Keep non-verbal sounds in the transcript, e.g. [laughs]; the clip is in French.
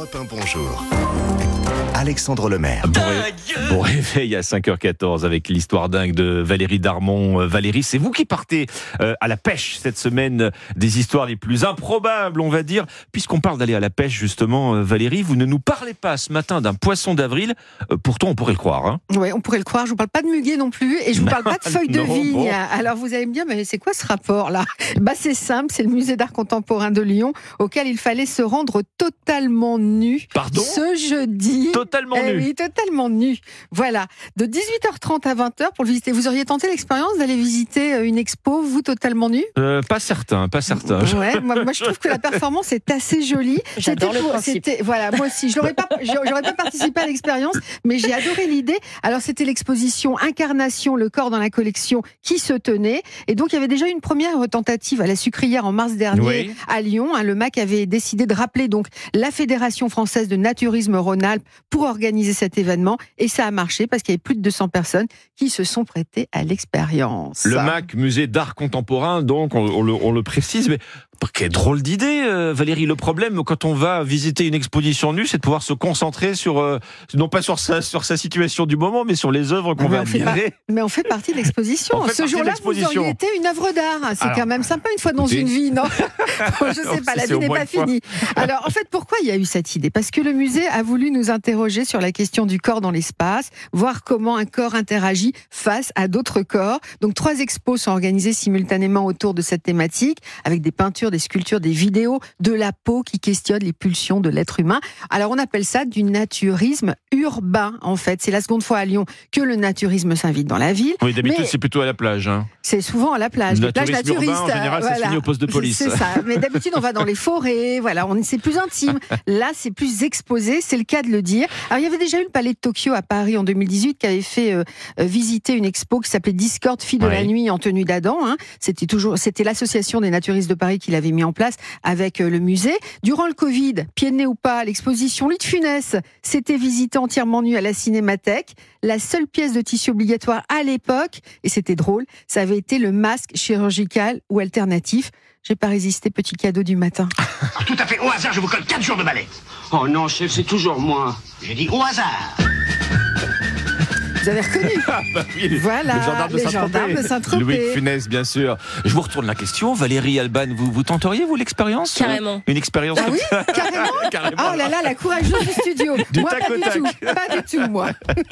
Europe 1, bonjour. Alexandre Lemaire. Bon, ré- bon réveil à 5h14 avec l'histoire dingue de Valérie Darmon. Euh, Valérie, c'est vous qui partez euh, à la pêche cette semaine euh, des histoires les plus improbables, on va dire. Puisqu'on parle d'aller à la pêche, justement, euh, Valérie, vous ne nous parlez pas ce matin d'un poisson d'avril. Euh, pourtant, on pourrait le croire. Hein. Oui, on pourrait le croire. Je vous parle pas de muguet non plus et je vous parle pas de feuilles de Non, vigne. bon. Alors vous allez me dire, mais c'est quoi ce rapport là? Bah c'est simple, c'est le musée d'art contemporain de Lyon auquel il fallait se rendre totalement nu Pardon? ce jeudi. Totalement Eh nu. oui, totalement nu. Voilà, de 18h30 à 20h pour le visiter. Vous auriez tenté l'expérience d'aller visiter euh, une expo, vous totalement nu Euh, pas certain, pas certain. Ouais, moi, moi, je trouve que la performance est assez jolie. J'adore C'était le principe. c'était- Voilà, moi aussi, je n'aurais pas, j'aurais pas participé à l'expérience, mais j'ai adoré l'idée. Alors c'était l'exposition Incarnation, le corps dans la collection, qui se tenait, et donc il y avait déjà une première tentative à la sucrière en mars dernier Oui. à Lyon. hein. le MAC avait décidé de rappeler donc la Fédération française de naturisme Rhône-Alpes pour organiser cet événement, et ça a marché parce qu'il y avait plus de 200 personnes qui se sont prêtées à l'expérience. Le MAC, musée d'art contemporain, donc on, le, on le précise, mais quelle drôle d'idée, euh, Valérie. Le problème, quand on va visiter une exposition nue, c'est de pouvoir se concentrer sur, euh, non pas sur sa, sur sa situation du moment, mais sur les œuvres qu'on va admirer. Mais on fait partie de l'exposition. [laughs] Ce jour-là, vous auriez été une œuvre d'art. C'est Alors, quand même sympa une fois dans écoutez. une vie, non [laughs] Je sais pas, la vie n'est pas finie. Alors, en fait, pourquoi il y a eu cette idée? Parce que le musée a voulu nous interroger sur la question du corps dans l'espace, voir comment un corps interagit face à d'autres corps. Donc, trois expos sont organisées simultanément autour de cette thématique, avec des peintures, des sculptures, des vidéos, de la peau qui questionnent les pulsions de l'être humain. Alors, on appelle ça du naturisme urbain, en fait. C'est la seconde fois à Lyon que le naturisme s'invite dans la ville. Oui, d'habitude, c'est plutôt à la plage. hein. C'est souvent à la plage, Le les plages naturisme urbain, en général, ça se finit au poste de police. C'est ça. Mais [laughs] d'habitude, on va dans les forêts. Voilà, on c'est plus intime. Là, c'est plus exposé. C'est le cas de le dire. Alors, il y avait déjà eu le Palais de Tokyo à Paris en 2018 qui avait fait euh, euh, visiter une expo qui s'appelait Discord Filles de la nuit en tenue d'Adam. hein. C'était toujours, c'était l'association des naturistes de Paris qui l'avait mis en place avec euh, le musée. Durant le Covid, pied de nez ou pas, l'exposition Lit de Funès s'était visitée entièrement nue à la Cinémathèque. La seule pièce de tissu obligatoire à l'époque, et c'était drôle, ça avait été le masque chirurgical ou alternatif. J'ai pas résisté, petit cadeau du matin. [laughs] Ah, Tout à fait au hasard, je vous colle 4 jours de balai. Oh non, chef, c'est toujours moi. J'ai dit au hasard. Vous avez reconnu [laughs] Bah oui, Voilà, les gendarmes de les Saint-Tropez. gendarmes de Saint-Tropez. Louis de Funès, bien sûr. Je vous retourne la question. Valérie Alban, vous, vous tenteriez, vous, l'expérience Carrément. Une expérience Ah comme oui, ça? carrément [laughs] Carrément. Oh là là, la courageuse du studio Du Moi, tac pas au du tac. tout, pas du tout, moi [laughs]